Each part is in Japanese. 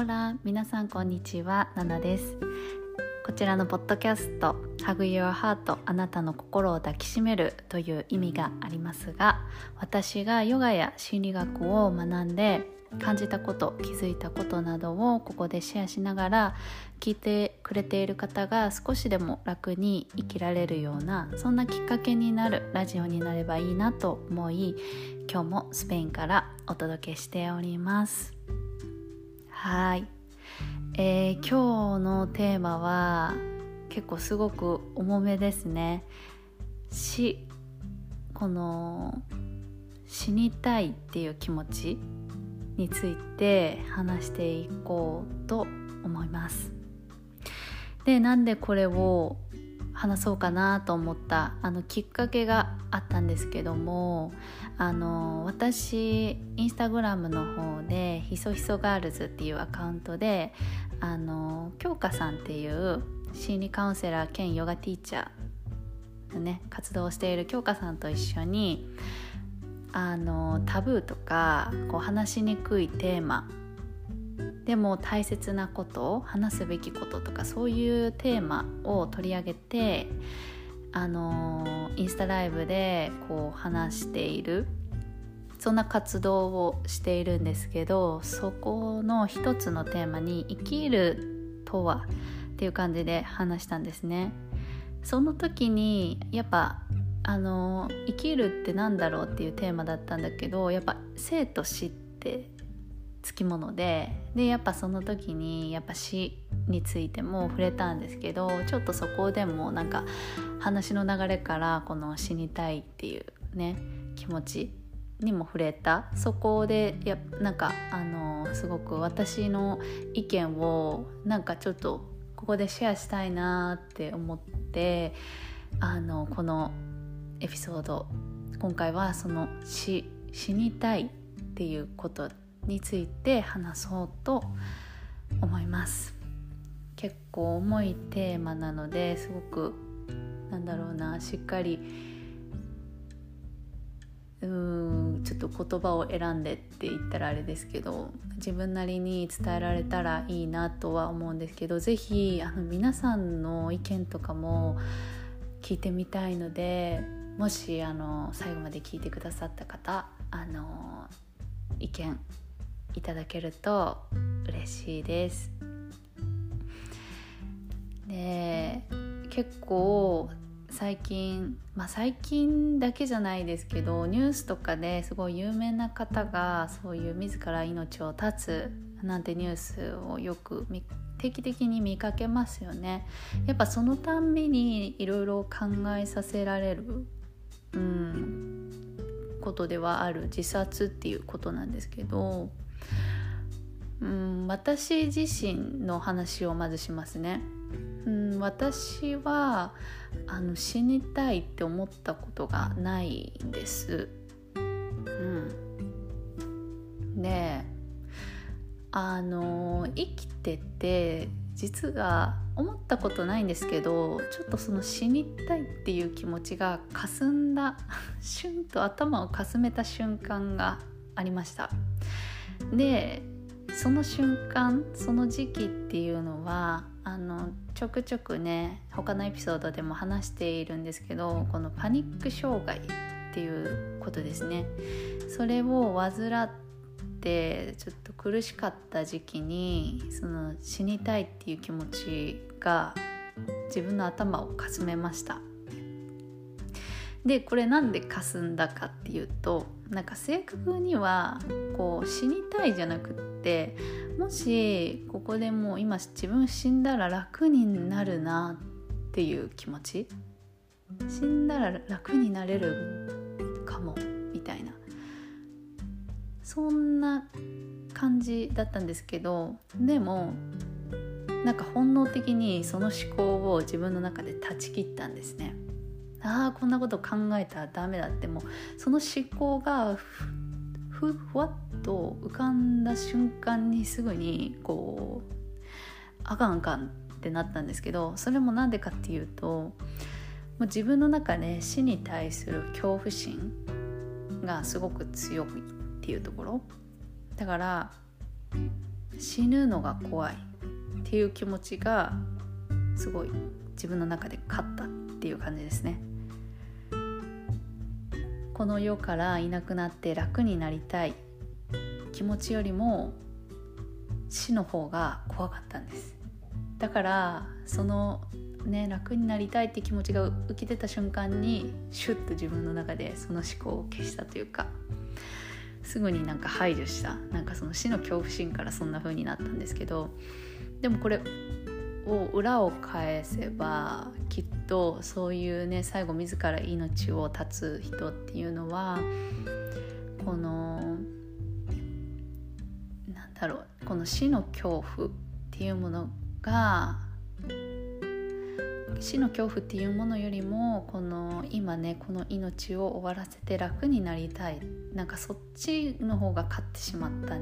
オラ皆さんこんにちはナナです。こちらのポッドキャスト「Hug Your Heart あなたの心を抱きしめる」という意味がありますが私がヨガや心理学を学んで感じたこと気づいたことなどをここでシェアしながら聞いてくれている方が少しでも楽に生きられるようなそんなきっかけになるラジオになればいいなと思い今日もスペインからお届けしております。はい、えー、今日のテーマは結構すごく重めですね。死この死にたいっていう気持ちについて話していこうと思います。でなんでこれを話そうかなと思ったあのきっかけがあったんですけどもあの私インスタグラムの方でひそひそガールズっていうアカウントであの京香さんっていう心理カウンセラー兼ヨガティーチャーのね活動をしている京香さんと一緒にあのタブーとかこう話しにくいテーマでも大切なこと話すべきこととかそういうテーマを取り上げてあのインスタライブでこう話しているそんな活動をしているんですけどそこの一つのテーマに「生きるとは」っていう感じで話したんですね。その時にやっぱあの生きるって何だろうっていうテーマだったんだけどやっぱ生と死ってつきものででやっぱその時にやっぱ死についても触れたんですけどちょっとそこでもなんか話の流れからこの死にたいっていうね気持ちにも触れた。そこでやなんかあのすごく私の意見をなんかちょっとここでシェアしたいなって思ってあのこのエピソード。今回はその死死にたいっていうことについて話そうと思います。結構重いテーマなのですごくなんだろうなしっかりうーんちょっと言葉を選んでって言ったらあれですけど自分なりに伝えられたらいいなとは思うんですけど是非皆さんの意見とかも聞いてみたいのでもしあの最後まで聞いてくださった方あの意見いただけると嬉しいです。で結構最近まあ最近だけじゃないですけどニュースとかですごい有名な方がそういう自ら命を絶つなんてニュースをよく定期的に見かけますよね。やっぱそのたんびにいろいろ考えさせられるうん、ことではある自殺っていうことなんですけど、うん、私自身の話をまずしますね。うん、私はあの死にたいって思ったことがないんです。うん、であの生きてて実は思ったことないんですけどちょっとその死にたいっていう気持ちがかすんだ シュンと頭をかすめた瞬間がありましたでその瞬間その時期っていうのはあのちょくちょくね他のエピソードでも話しているんですけどこのパニック障害っていうことですね。それを患ってちょっと苦しかった時期にその死にたいっていう気持ちが自分の頭をかすめました。でこれなんでかすんだかっていうとなんか正確にはこう死にたいじゃなくってもしここでもう今自分死んだら楽になるなっていう気持ち？死んだら楽になれるかもみたいなそんな感じだったんですけどでもなんか本能的にその思考を自分の中で断ち切ったんですね。ああこんなこと考えたらダメだってもうその思考がふふわっと浮かんだ瞬間にすぐにこうあかんあかんってなったんですけどそれも何でかっていうともう自分の中で死に対する恐怖心がすごく強いっていうところ。だから死ぬのが怖いっていう気持ちがすごい自分の中で勝ったっていう感じですね。この世からいなくなって楽になりたい。気持ちよりも死の方が怖かったんです。だからそのね楽になりたいって気持ちが浮き出た瞬間にシュッと自分の中でその思考を消したというかすぐになんか排除した。なんかその死の恐怖心からそんな風になったんですけどでもこれを裏を返せばきっとそういうね最後自ら命を絶つ人っていうのはこのなんだろうこの死の恐怖っていうものが死の恐怖っていうものよりもこの今ねこの命を終わらせて楽になりたい。なんかそっちの方が勝ってしまった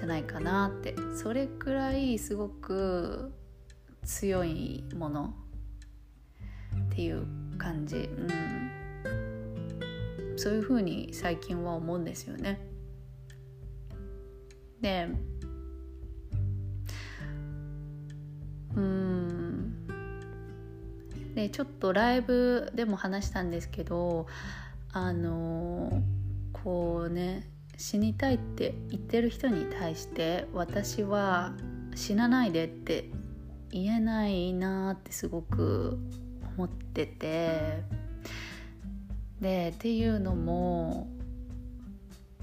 じゃないかなって。それくらいすごく強いもの。っていう感じ、うん、そういうふうに最近は思うんですよね。でうん。でちょっとライブでも話したんですけどあのこうね死にたいって言ってる人に対して私は死なないでって言えないなってすごく思ってて。でっていうのも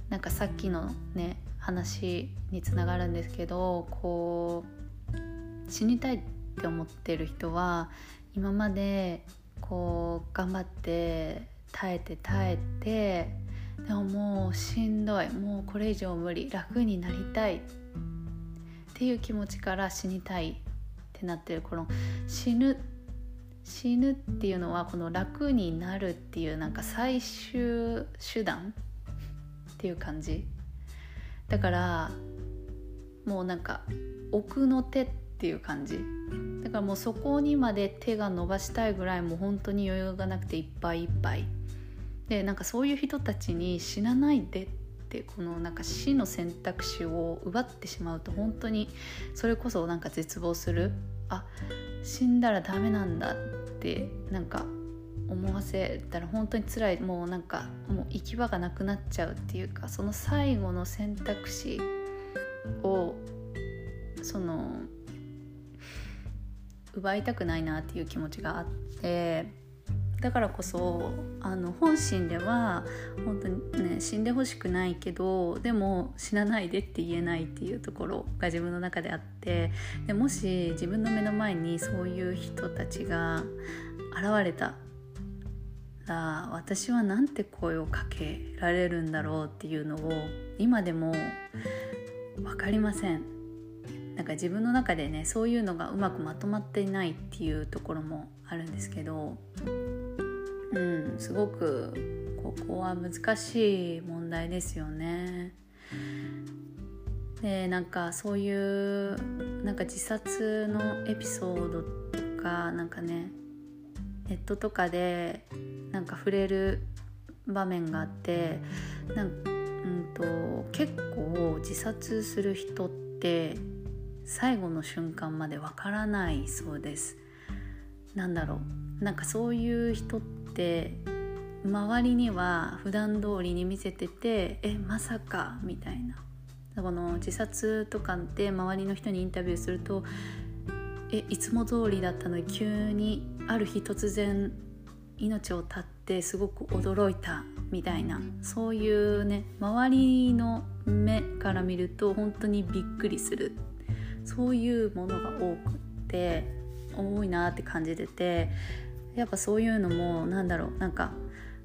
なんかさっきのね話につながるんですけどこう死にたいって思ってる人は今までこう頑張って耐えて耐えてでももうしんどい。もうこれ以上無理。楽になりたい。っていう気持ちから死にたいってなってる。この死ぬ死ぬっていうのはこの楽になるっていうなんか最終手段っていう感じ。だからもうなんか奥の手っていう感じ。だからもうそこにまで手が伸ばしたいぐらいもう本当に余裕がなくていっぱいいっぱい。でなんかそういう人たちに死なないでってこのなんか死の選択肢を奪ってしまうと本当にそれこそなんか絶望するあ死んだらダメなんだってなんか思わせたら本当に辛いもうなんかもう行き場がなくなっちゃうっていうかその最後の選択肢をその奪いたくないなっていう気持ちがあってだからこそあの本心では本当にね死んでほしくないけどでも死なないでって言えないっていうところが自分の中であってでもし自分の目の前にそういう人たちが現れたら私はなんて声をかけられるんだろうっていうのを今でも分かりません。なんか自分の中でねそういうのがうまくまとまっていないっていうところもあるんですけどうんすごくここは難しい問題ですよね。でなんかそういうなんか自殺のエピソードとかなんかねネットとかでなんか触れる場面があってなんうんと結構自殺する人って最後の瞬間までわからないそうです。なんだろうなんかそういう人ってて周りには普段通りに見せててえまさかみたいな。この自殺とかで周りの人にインタビューするとえいつも通りだったのに急にある日突然命を絶ってすごく驚いたみたいな。そういうね周りの目から見ると本当にびっくりする。そういうものが多くって多いなって感じててやっぱそういうのもなんだろうなんか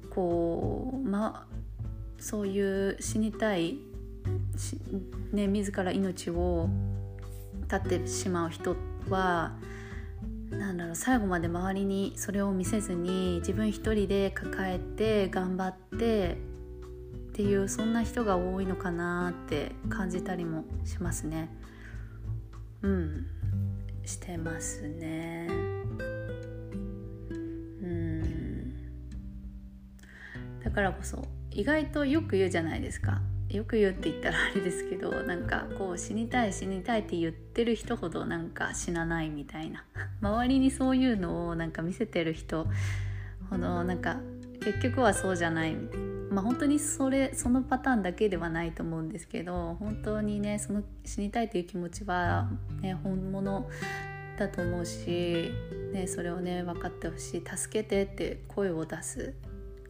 こうまそういう死にたいね自ら命を絶ってしまう人はなんだろう最後まで周りにそれを見せずに自分一人で抱えて頑張ってっていうそんな人が多いのかなって感じたりもしますね。うんしてますね。からこそ意外とよく言うじゃないですか。よく言うって言ったらあれですけどなんかこう死にたい死にたいって言ってる人ほどなんか死なないみたいな。周りにそういうのをなんか見せてる人ほどなんか結局はそうじゃないまあ本当にそれそのパターンだけではないと思うんですけど本当にねその死にたいという気持ちは、ね、本物だと思うし、ね、それをね分かってほしい。助けてって声を出す。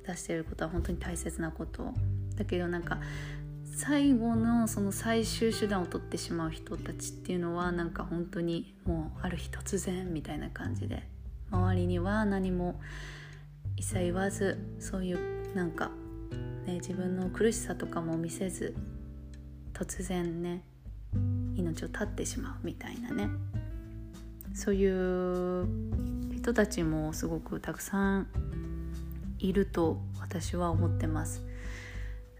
出してることは本当に大切なこと。だけどなんか最後のその最終手段を取ってしまう人たちっていうのはなんか本当にもうある日突然みたいな感じで周りには何も一切言わずそういうなんか、ね、自分の苦しさとかも見せず突然ね命を絶ってしまうみたいなね。そういう人たちもすごくたくさんいると私は思ってます。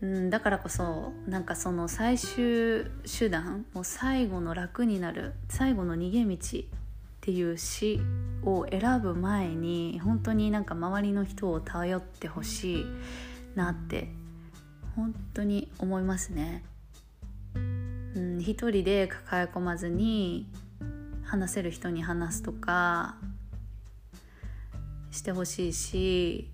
うん、だからこそなんかその最終手段もう最後の楽になる最後の逃げ道っていう死を選ぶ前に本当になんか周りの人を頼ってほしいなって本当に思いますね。うん、一人で抱え込まずに話せる人に話すとかしてほしいし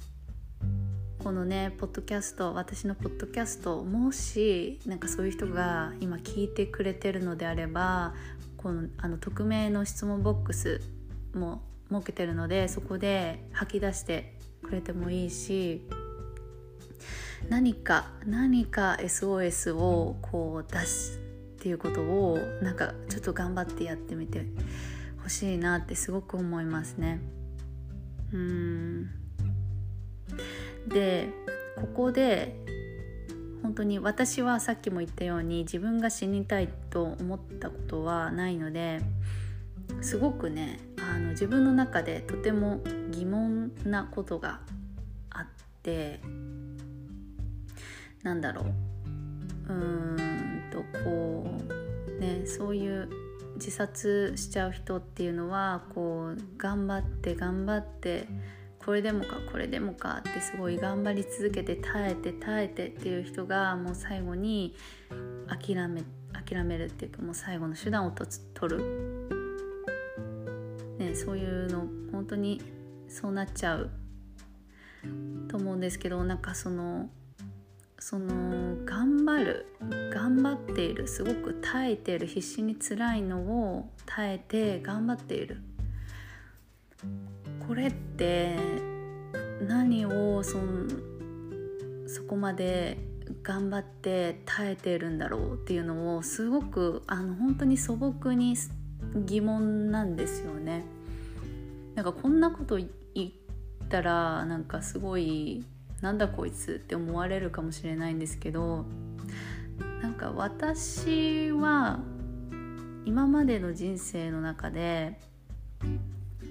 このねポッドキャスト私のポッドキャストもしなんかそういう人が今聞いてくれてるのであればこのあの匿名の質問ボックスも設けてるのでそこで吐き出してくれてもいいし何か何か SOS をこう出すっていうことをなんかちょっと頑張ってやってみてほしいなってすごく思いますね。うんでここで本当に私はさっきも言ったように自分が死にたいと思ったことはないのですごくねあの自分の中でとても疑問なことがあってなんだろう。うーんとこうねそういう自殺しちゃう人っていうのはこう頑張って頑張ってこれでもかこれでもかってすごい頑張り続けて耐えて耐えてっていう人がもう最後に諦め諦めるっていうかもう最後の手段を取る、ね、そういうの本当にそうなっちゃう。と思うんですけどなんかそのその頑張る頑張っているすごく耐えている必死に辛いのを耐えて頑張っている。これって何をそそこまで頑張って耐えてるんだろうっていうのをすごくあの本当に素朴に疑問なんですよね。なんかこんなこと言ったらなんかすごいなんだこいつって思われるかもしれないんですけどなんか私は今までの人生の中で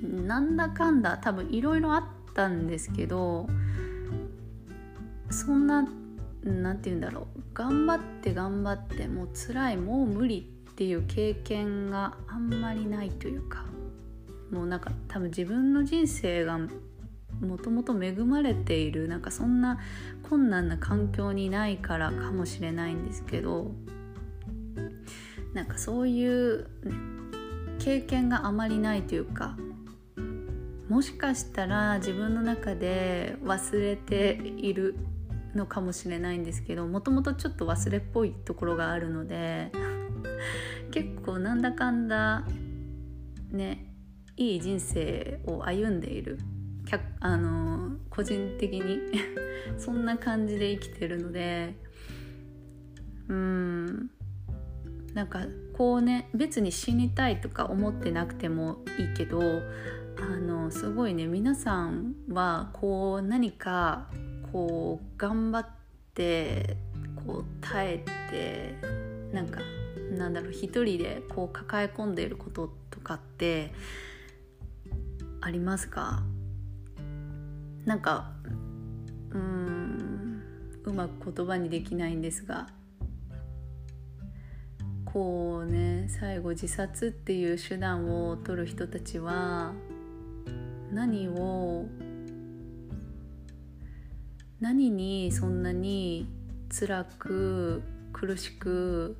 なんだかんだ多分いろいろあったんですけどそんな何て言うんだろう。頑張って頑張ってもう辛いもう無理っていう経験があんまりないというかもうなんか多分自分の人生がもともと恵まれているなんかそんな困難な環境にないからかもしれないんですけどなんかそういう経験があまりないというかもしかしたら自分の中で忘れているのかもしれないんですけどもともとちょっと忘れっぽいところがあるので 結構なんだかんだねいい人生を歩んでいる。あの個人的に そんな感じで生きてるのでうんなんかこうね別に死にたいとか思ってなくてもいいけどあのすごいね皆さんはこう何かこう頑張ってこう耐えてなんかなんだろう一人でこう抱え込んでいることとかってありますか？なんかうんうまく言葉にできないんですが。こうね最後自殺っていう手段を取る人たちは何を何にそんなに辛く苦しく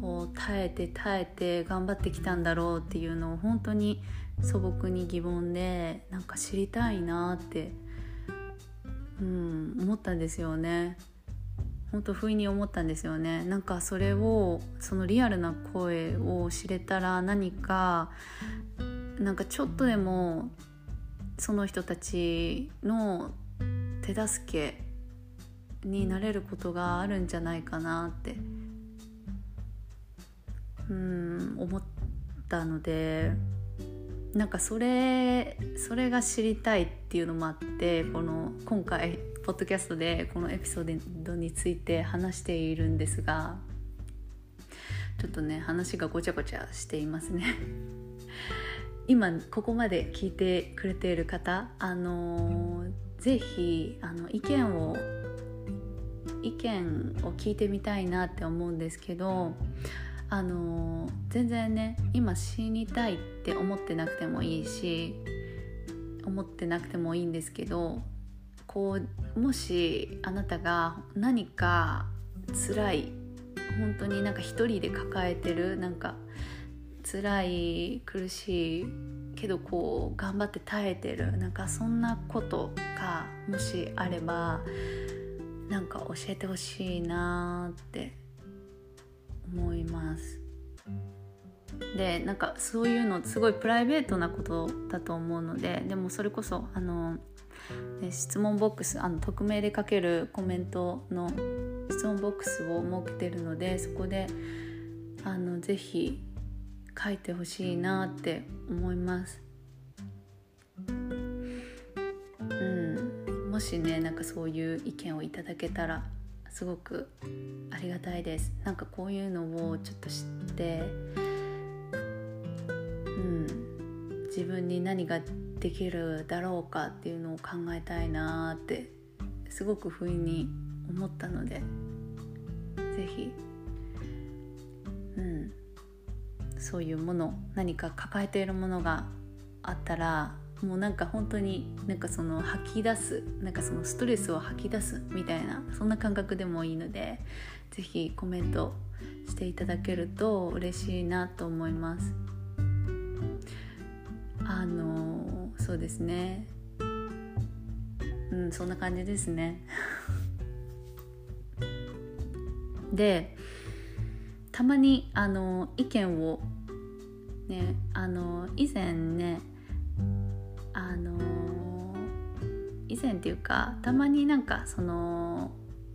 こう耐えて耐えて頑張ってきたんだろうっていうのを本当に素朴に疑問でなんか知りたいなって、うん、思ったんですよね。本当不意に思ったんですよねなんかそれをそのリアルな声を知れたら何かなんかちょっとでもその人たちの手助けになれることがあるんじゃないかなってうん思ったのでなんかそれそれが知りたいっていうのもあってこの今回ポッドキャストでこのエピソードについて話しているんですがちょっとね話がごちゃごちゃしていますね。今ここまで聞いてくれている方あのぜひあの意見を意見を聞いてみたいなって思うんですけどあの全然ね今死にたいって思ってなくてもいいし思ってなくてもいいんですけどこうもしあなたが何か辛い本当になんか一人で抱えてるなんか辛い苦しいけどこう頑張って耐えてるなんかそんなことがもしあればなんか教えてほしいなって思います。でなんかそういうのすごいプライベートなことだと思うのででもそれこそあの、質問ボックスあの匿名で書けるコメントの質問ボックスを設けてるのでそこであのぜひ書いてほしいなって思います。うん。もしねなんかそういう意見をいただけたらすごくありがたいです。なんかこういうのをちょっと知ってうん。自分に何ができるだろうかっていうのを考えたいなってすごく不意に思ったので是非うん。そういうもの何か抱えているものがあったらもうなんか本当になんかその吐き出すなんかそのストレスを吐き出すみたいなそんな感覚でもいいので是非コメントしていただけると嬉しいなと思います。あのそうですね。うんそんな感じですね。でたまにあの意見をねあの以前ねあの以前っていうかたまになんかその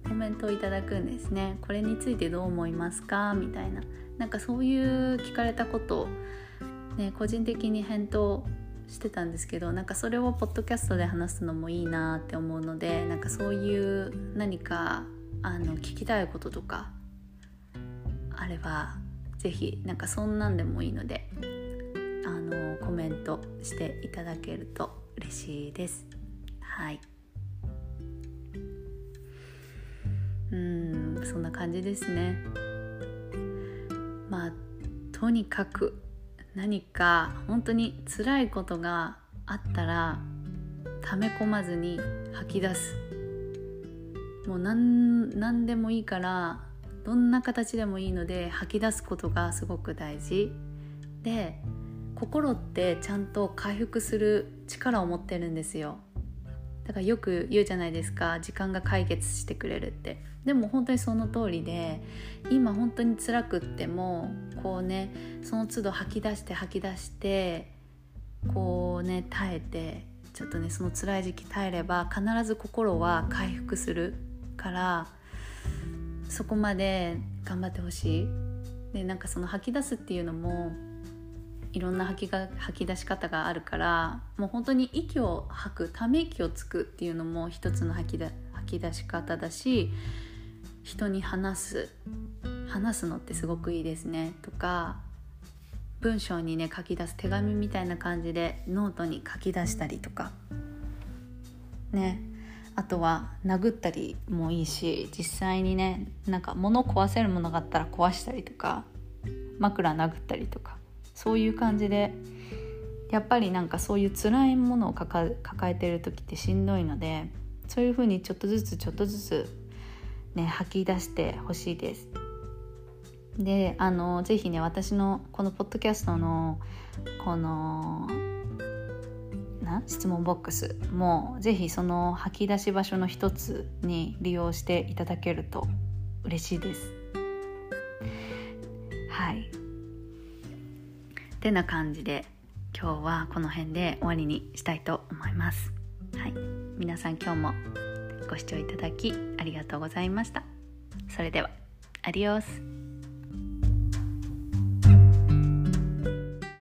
コメントをいただくんですね。これについてどう思いますか？みたいな。なんかそういう聞かれたことを、ね、個人的に返答してたんですけどなんかそれをポッドキャストで話すのもいいなって思うのでなんかそういう何かあの聞きたいこととかあれば是非なんかそんなんでもいいのであのコメントしていただけると嬉しいです。はい。うんそんな感じですね。まあとにかく何か本当に辛いことがあったら溜め込まずに吐き出す。もう何何でもいいからどんな形でもいいので吐き出すことがすごく大事。で心ってちゃんと回復する力を持ってるんですよ。だからよく言うじゃないですか時間が解決してくれるって。でも本当にその通りで今本当に辛くってもこうねその都度吐き出して吐き出してこうね耐えてちょっとねその辛い時期耐えれば必ず心は回復するからそこまで頑張ってほしい。でなんかその吐き出すっていうのもいろんな吐きが吐き出し方があるからもう本当に息を吐くため息をつくっていうのも一つの吐きだ吐き出し方だし人に話す話すのってすごくいいですね。とか文章にね書き出す手紙みたいな感じでノートに書き出したりとか。ね。あとは殴ったりもいいし実際にねなんか物を壊せるものがあったら壊したりとか枕殴ったりとかそういう感じでやっぱりなんかそういう辛いものを抱えてる時ってしんどいのでそういうふうにちょっとずつちょっとずつね吐き出してほしいです。であのぜひね私のこのポッドキャストのこのな質問ボックスもぜひその吐き出し場所の一つに利用していただけると嬉しいです。はい。てな感じで今日はこの辺で終わりにしたいと思います。はい。皆さん今日もご視聴いただきありがとうございました。それではアディオス。